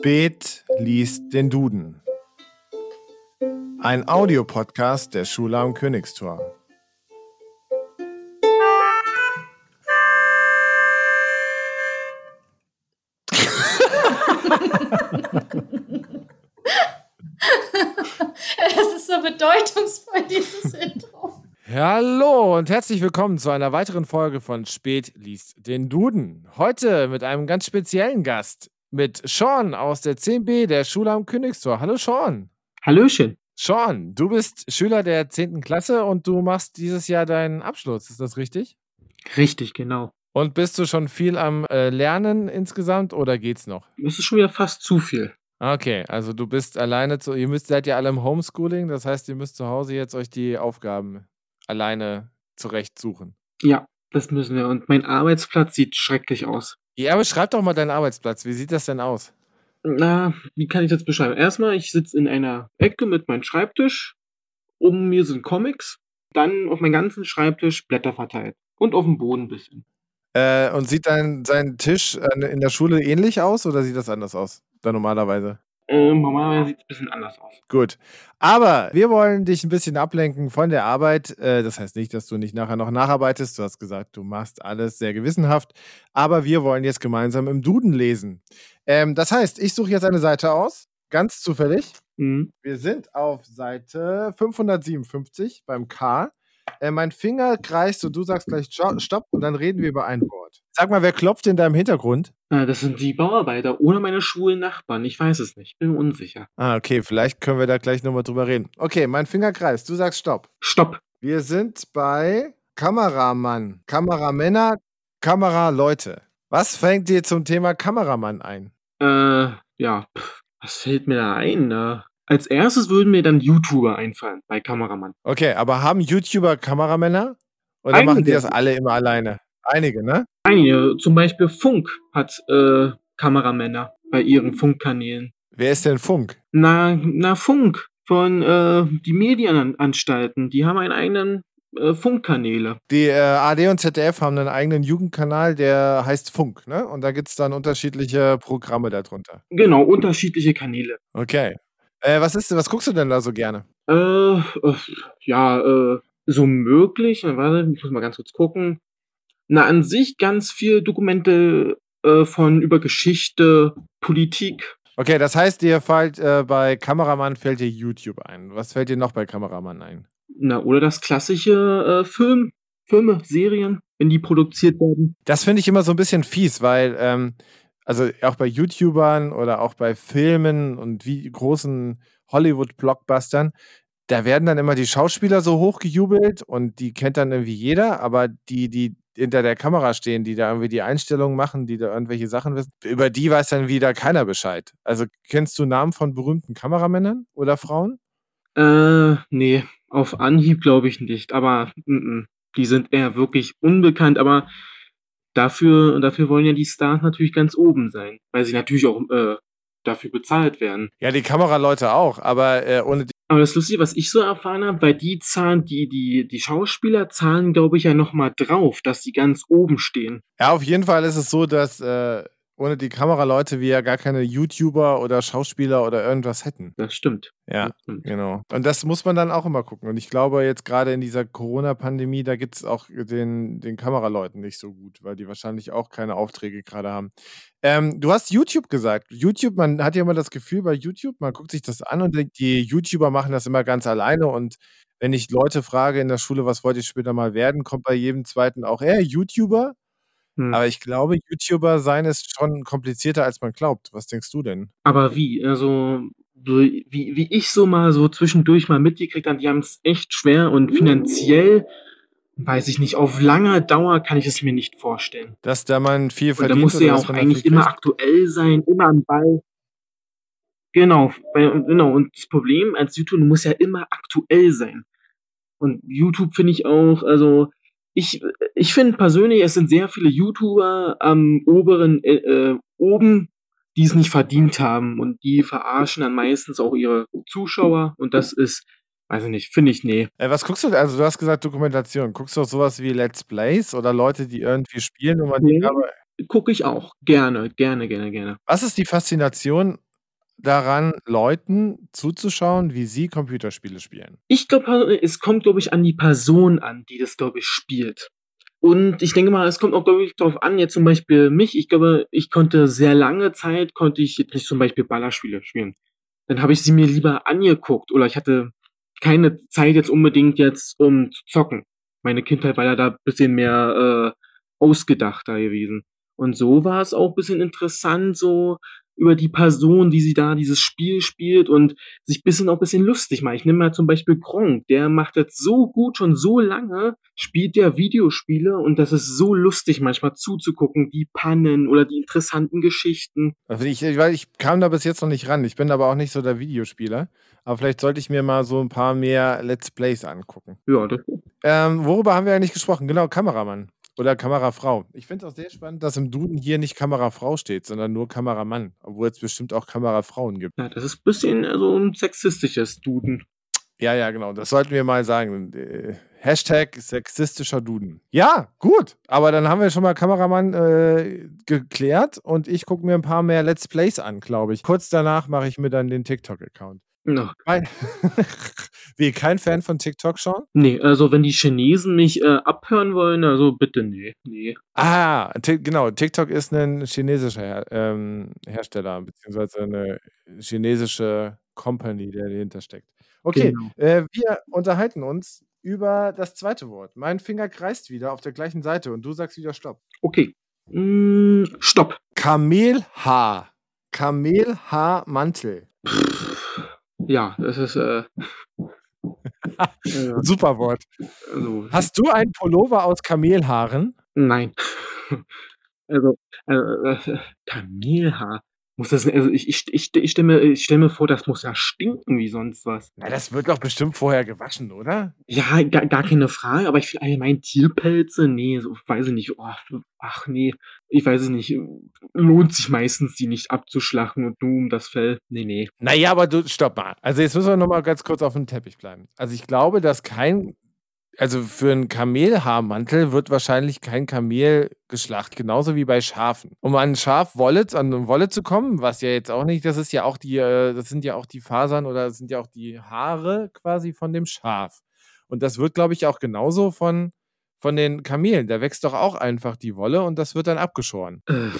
Spät liest den Duden. Ein Audiopodcast der Schule am Königstor. Es ist so bedeutungsvoll, dieses Intro. Hallo und herzlich willkommen zu einer weiteren Folge von Spät liest den Duden. Heute mit einem ganz speziellen Gast, mit Sean aus der 10b der Schule am Königstor. Hallo Sean. Hallöchen. Sean, du bist Schüler der 10. Klasse und du machst dieses Jahr deinen Abschluss, ist das richtig? Richtig, genau. Und bist du schon viel am äh, Lernen insgesamt oder geht's noch? Das ist schon wieder fast zu viel. Okay, also du bist alleine zu, ihr müsst, seid ja alle im Homeschooling, das heißt, ihr müsst zu Hause jetzt euch die Aufgaben alleine zurechtsuchen. Ja, das müssen wir. Und mein Arbeitsplatz sieht schrecklich aus. Ja, aber schreib doch mal deinen Arbeitsplatz. Wie sieht das denn aus? Na, wie kann ich das beschreiben? Erstmal, ich sitze in einer Ecke mit meinem Schreibtisch. Um mir sind Comics. Dann auf meinem ganzen Schreibtisch Blätter verteilt. Und auf dem Boden ein bisschen. Äh, und sieht dein, sein Tisch äh, in der Schule ähnlich aus oder sieht das anders aus? Da normalerweise? Ähm, normalerweise sieht es ein bisschen anders aus. Gut. Aber wir wollen dich ein bisschen ablenken von der Arbeit. Äh, das heißt nicht, dass du nicht nachher noch nacharbeitest. Du hast gesagt, du machst alles sehr gewissenhaft. Aber wir wollen jetzt gemeinsam im Duden lesen. Ähm, das heißt, ich suche jetzt eine Seite aus, ganz zufällig. Mhm. Wir sind auf Seite 557 beim K. Äh, mein Finger kreist und du sagst gleich Sto- Stopp und dann reden wir über ein Wort. Sag mal, wer klopft in deinem Hintergrund? Äh, das sind die Bauarbeiter oder meine schwulen Nachbarn. Ich weiß es nicht. Bin unsicher. Ah, okay, vielleicht können wir da gleich nochmal drüber reden. Okay, mein Finger kreist, du sagst Stopp. Stopp. Wir sind bei Kameramann, Kameramänner, Kameraleute. Was fängt dir zum Thema Kameramann ein? Äh, ja, pff, was fällt mir da ein? Äh, als erstes würden mir dann YouTuber einfallen bei Kameramann. Okay, aber haben YouTuber Kameramänner? Oder machen die Einige. das alle immer alleine? Einige, ne? Einige, zum Beispiel Funk hat äh, Kameramänner bei ihren Funkkanälen. Wer ist denn Funk? Na, na Funk von äh, die Medienanstalten, die haben einen eigenen äh, Funkkanäle. Die äh, AD und ZDF haben einen eigenen Jugendkanal, der heißt Funk, ne? Und da gibt es dann unterschiedliche Programme darunter. Genau, unterschiedliche Kanäle. Okay. Äh, was ist, was guckst du denn da so gerne? Äh, äh, ja, äh, so möglich. Warte, ich muss mal ganz kurz gucken. Na, an sich ganz viel Dokumente äh, von über Geschichte, Politik. Okay, das heißt, dir fällt äh, bei Kameramann fällt dir YouTube ein. Was fällt dir noch bei Kameramann ein? Na, oder das klassische Film, Filme, Serien, wenn die produziert werden. Das finde ich immer so ein bisschen fies, weil, ähm, also auch bei YouTubern oder auch bei Filmen und wie großen Hollywood-Blockbustern, da werden dann immer die Schauspieler so hochgejubelt und die kennt dann irgendwie jeder, aber die, die hinter der Kamera stehen, die da irgendwie die Einstellungen machen, die da irgendwelche Sachen wissen, über die weiß dann wieder keiner Bescheid. Also kennst du Namen von berühmten Kameramännern oder Frauen? Äh, nee, auf Anhieb glaube ich nicht, aber mm, mm, die sind eher wirklich unbekannt, aber dafür, dafür wollen ja die Stars natürlich ganz oben sein, weil sie natürlich auch äh, dafür bezahlt werden. Ja, die Kameraleute auch, aber äh, ohne die. Aber das Lustige, was ich so erfahren habe, bei die zahlen, die, die, die Schauspieler zahlen, glaube ich, ja nochmal drauf, dass die ganz oben stehen. Ja, auf jeden Fall ist es so, dass äh, ohne die Kameraleute wir ja gar keine YouTuber oder Schauspieler oder irgendwas hätten. Das stimmt. Ja, Das stimmt. genau. Und das muss man dann auch immer gucken. Und ich glaube, jetzt gerade in dieser Corona-Pandemie, da gibt es auch den, den Kameraleuten nicht so gut, weil die wahrscheinlich auch keine Aufträge gerade haben. Ähm, du hast YouTube gesagt. YouTube, man hat ja immer das Gefühl bei YouTube, man guckt sich das an und denkt, die YouTuber machen das immer ganz alleine. Und wenn ich Leute frage in der Schule, was wollt ihr später mal werden, kommt bei jedem zweiten auch, äh, YouTuber? Hm. Aber ich glaube, YouTuber sein ist schon komplizierter, als man glaubt. Was denkst du denn? Aber wie? Also, so, wie, wie ich so mal so zwischendurch mal mitgekriegt habe, die haben es echt schwer und finanziell, weiß ich nicht, auf lange Dauer kann ich es mir nicht vorstellen. Dass da man viel Und da verdient musst du oder ja auch da eigentlich immer aktuell sein, immer am Ball. Genau, genau. Und das Problem als YouTuber, du musst ja immer aktuell sein. Und YouTube finde ich auch, also ich, ich finde persönlich, es sind sehr viele YouTuber am oberen, äh, äh, oben, die es nicht verdient haben. Und die verarschen dann meistens auch ihre Zuschauer. Und das ist, weiß ich nicht, finde ich, nee. Äh, was guckst du? Also du hast gesagt Dokumentation. Guckst du auch sowas wie Let's Plays oder Leute, die irgendwie spielen und man aber Gucke ich auch. Gerne, gerne, gerne, gerne. was ist die Faszination daran, Leuten zuzuschauen, wie sie Computerspiele spielen? Ich glaube, es kommt, glaube ich, an die Person an, die das, glaube ich, spielt. Und ich denke mal, es kommt auch, glaube ich, darauf an, jetzt zum Beispiel mich. Ich glaube, ich konnte sehr lange Zeit, konnte ich jetzt nicht zum Beispiel Ballerspiele spielen. Dann habe ich sie mir lieber angeguckt oder ich hatte keine Zeit jetzt unbedingt jetzt, um zu zocken. Meine Kindheit war ja da bisschen mehr äh, ausgedachter gewesen. Und so war es auch bisschen interessant, so über die Person, die sie da dieses Spiel spielt und sich bisschen auch bisschen lustig macht. Ich nehme mal zum Beispiel Gronk, der macht das so gut, schon so lange, spielt der Videospiele und das ist so lustig manchmal zuzugucken, die Pannen oder die interessanten Geschichten. Also ich, weil ich kam da bis jetzt noch nicht ran. Ich bin aber auch nicht so der Videospieler. Aber vielleicht sollte ich mir mal so ein paar mehr Let's Plays angucken. Ja, das Ähm, worüber haben wir eigentlich gesprochen? Genau, Kameramann oder Kamerafrau. Ich finde es auch sehr spannend, dass im Duden hier nicht Kamerafrau steht, sondern nur Kameramann, obwohl es bestimmt auch Kamerafrauen gibt. Ja, das ist bisschen also ein sexistisches Duden. Ja, ja, genau. Das sollten wir mal sagen. Äh, Hashtag sexistischer Duden. Ja, gut. Aber dann haben wir schon mal Kameramann äh, geklärt und ich gucke mir ein paar mehr Let's Plays an, glaube ich. Kurz danach mache ich mir dann den TikTok-Account. Weil- Wie, kein Fan von TikTok schauen? Nee, also wenn die Chinesen mich äh, abhören wollen, also bitte nee. Nee. Ah, genau. TikTok ist ein chinesischer Her ähm, Hersteller, beziehungsweise eine chinesische Company, der dahinter steckt. Okay, Genau. äh, wir unterhalten uns über das zweite Wort. Mein Finger kreist wieder auf der gleichen Seite und du sagst wieder Stopp. Okay. Mm, stopp. Kamelhaar. Kamelhaarmantel. Ja, das ist äh, äh, Super Wort. also Hast du einen Pullover aus Kamelhaaren? nein. Also äh, äh, Kamelhaar. Muss das also ich ich ich, ich stelle mir stell mir vor, das muss ja stinken wie sonst was. Na, das wird doch bestimmt vorher gewaschen, oder? Ja, gar, gar keine Frage, aber ich finde allgemein Tierpelze, nee, so weiß ich nicht. Oh, ach nee, ich weiß es nicht. Lohnt sich meistens, die nicht abzuschlachten und nur um das Fell. Nee, nee. Naja, aber du, stopp mal. Also jetzt müssen wir nochmal ganz kurz auf den Teppich bleiben. Also ich glaube, dass kein, also für einen Kamelhaarmantel wird wahrscheinlich kein Kamel geschlachtet, genauso wie bei Schafen. Um an Schafwolle, an eine Wolle zu kommen, was ja jetzt auch nicht, das ist ja auch die, äh, das sind ja auch die Fasern oder das sind ja auch die Haare quasi von dem Schaf. Und das wird, glaube ich, auch genauso von, von den Kamelen. Da wächst doch auch einfach die Wolle und das wird dann abgeschoren. Äh,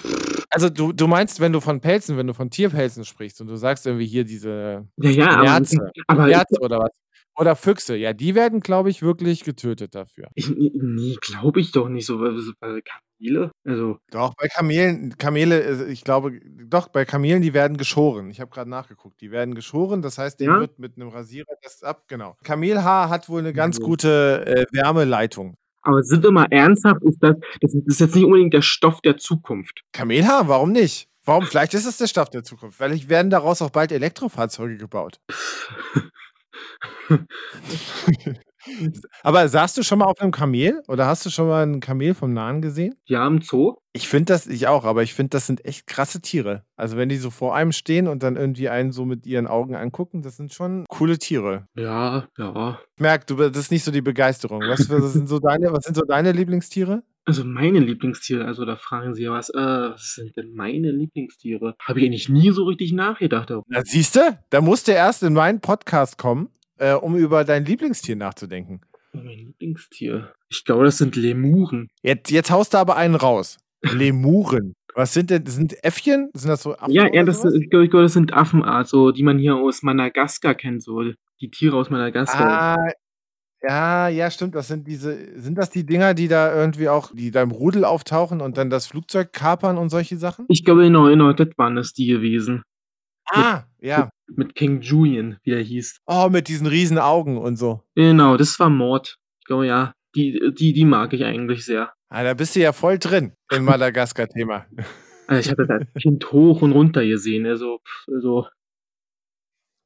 Also du, du meinst, wenn du von Pelzen, wenn du von Tierpelzen sprichst und du sagst irgendwie hier diese ja, ja, aber, Nerze, aber Nerze oder was? Oder Füchse, ja, die werden, glaube ich, wirklich getötet dafür. ich, nee, glaube ich doch nicht so. weil- so Bei Kamele? Also, Doch, bei Kamelen, Kamele, äh, ich glaube, doch, bei Kamelen, die werden geschoren. Ich habe gerade nachgeguckt. Die werden geschoren, das heißt, denen Ja? wird mit einem Rasierer das ab, genau. Kamelhaar hat wohl eine ganz Also. gute äh, Wärmeleitung. aber sind wir mal ernsthaft, ist das, das ist jetzt nicht unbedingt der Stoff der Zukunft. Kamelhaar, warum nicht? Warum? Vielleicht ist es der Stoff der Zukunft. Vielleicht werden daraus auch bald Elektrofahrzeuge gebaut. Aber saßt du schon mal auf einem Kamel oder hast du schon mal ein Kamel vom Nahen gesehen? Ja, im Zoo? Ich finde das, ich auch, aber ich finde, das sind echt krasse Tiere. Also wenn die so vor einem stehen und dann irgendwie einen so mit ihren Augen angucken, das sind schon coole Tiere. Ja, ja. Ich merke, du, das ist nicht so die Begeisterung. Was, was, sind, so deine, was sind so deine Lieblingstiere? Also meine Lieblingstiere, also da fragen Sie ja was, äh, was sind denn meine Lieblingstiere? Habe ich eigentlich nie so richtig nachgedacht. darüber. Na, siehst du, da musst du erst in meinen Podcast kommen, äh, um über dein Lieblingstier nachzudenken. Mein Lieblingstier. Ich glaube, das sind Lemuren. Jetzt, jetzt haust du aber einen raus. Lemuren. Was sind denn, sind Äffchen? Sind das so Affen? Ja, ja, das, ich glaube, ich glaube, das sind Affenart, so, die man hier aus Madagaskar kennt, so die Tiere aus Madagaskar. Ah, ja, ja, stimmt. Das sind diese, sind das die Dinger, die da irgendwie auch, die da im Rudel auftauchen und dann das Flugzeug kapern und solche Sachen? Ich glaube, genau, genau, das waren es die gewesen. Ah, ja. Mit King Julian, wie er hieß. Oh, mit diesen riesen Augen und so. Genau, das war Mord. Ich glaube, ja, die, die, die mag ich eigentlich sehr. Ah, da bist du ja voll drin im Madagaskar-Thema. Also ich habe das als Kind hoch und runter gesehen, also, also,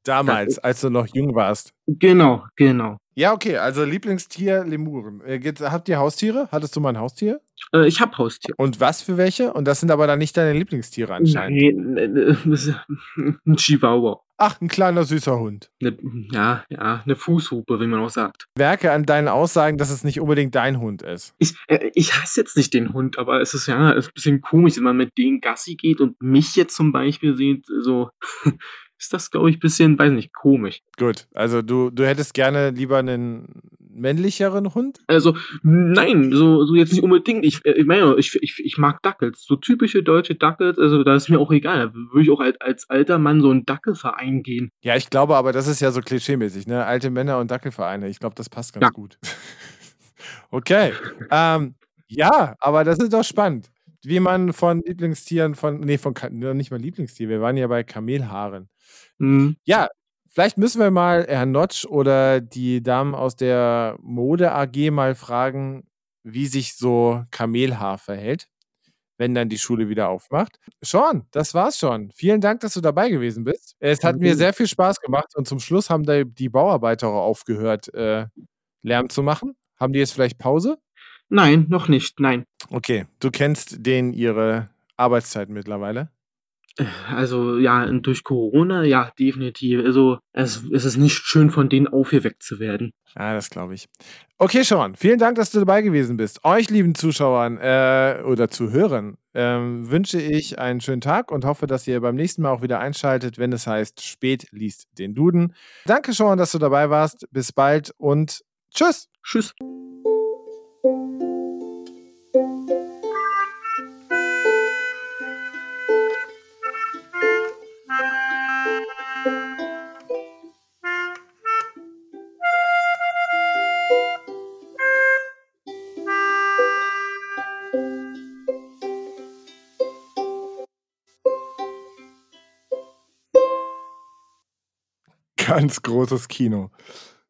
Damals, als du noch jung warst. genau, genau. Ja, okay, also Lieblingstier Lemuren. Äh, habt ihr Haustiere? Hattest du mal ein Haustier? Äh, ich habe Haustier. Und was für welche? Und das sind aber dann nicht deine Lieblingstiere anscheinend. Nein, äh, das ist ein Chihuahua. Ach, ein kleiner süßer Hund. Ne, ja, ja, eine Fußhupe, wie man auch sagt. Werke an deinen Aussagen, dass es nicht unbedingt dein Hund ist. Ich, äh, ich hasse jetzt nicht den Hund, aber es ist ja es ist ein bisschen komisch, wenn man mit denen Gassi geht und mich jetzt zum Beispiel sieht, so, ist das, glaube ich, ein bisschen, weiß nicht, komisch. Gut, also du, du hättest gerne lieber einen männlicheren Hund? Also, nein, so, so jetzt nicht unbedingt. Ich, äh, ich meine, ich, ich, ich mag Dackels. So typische deutsche Dackels, also da ist mir auch egal. Da würde ich auch als, als alter Mann so einen Dackelverein gehen. Ja, ich glaube aber, das ist ja so klischeemäßig, ne? Alte Männer und Dackelvereine. Ich glaube, das passt ganz Ja. gut. okay. Ähm, ja, aber das ist doch spannend. Wie man von Lieblingstieren, von, nee, von, nicht mal Lieblingstier, wir waren ja bei Kamelhaaren. Hm. Ja, vielleicht müssen wir mal Herrn Notch oder die Damen aus der Mode AG mal fragen, wie sich so Kamelhaar verhält, wenn dann die Schule wieder aufmacht. Sean, das war's schon. Vielen Dank, dass du dabei gewesen bist. Es hat mir Danke. sehr viel Spaß gemacht und zum Schluss haben da die Bauarbeiter auch aufgehört, äh, Lärm zu machen. Haben die jetzt vielleicht Pause? Nein, noch nicht, nein. Okay, du kennst denen ihre Arbeitszeit mittlerweile. Also, ja, durch Corona, ja, definitiv. Also, es, es ist nicht schön, von denen aufgeweckt zu werden. Ah, das glaube ich. Okay, Sean, vielen Dank, dass du dabei gewesen bist. Euch, lieben Zuschauern äh, oder Zuhörern, ähm, wünsche ich einen schönen Tag und hoffe, dass ihr beim nächsten Mal auch wieder einschaltet, wenn es heißt, spät liest den Duden. Danke, Sean, dass du dabei warst. Bis bald und tschüss. Tschüss. Ganz großes Kino.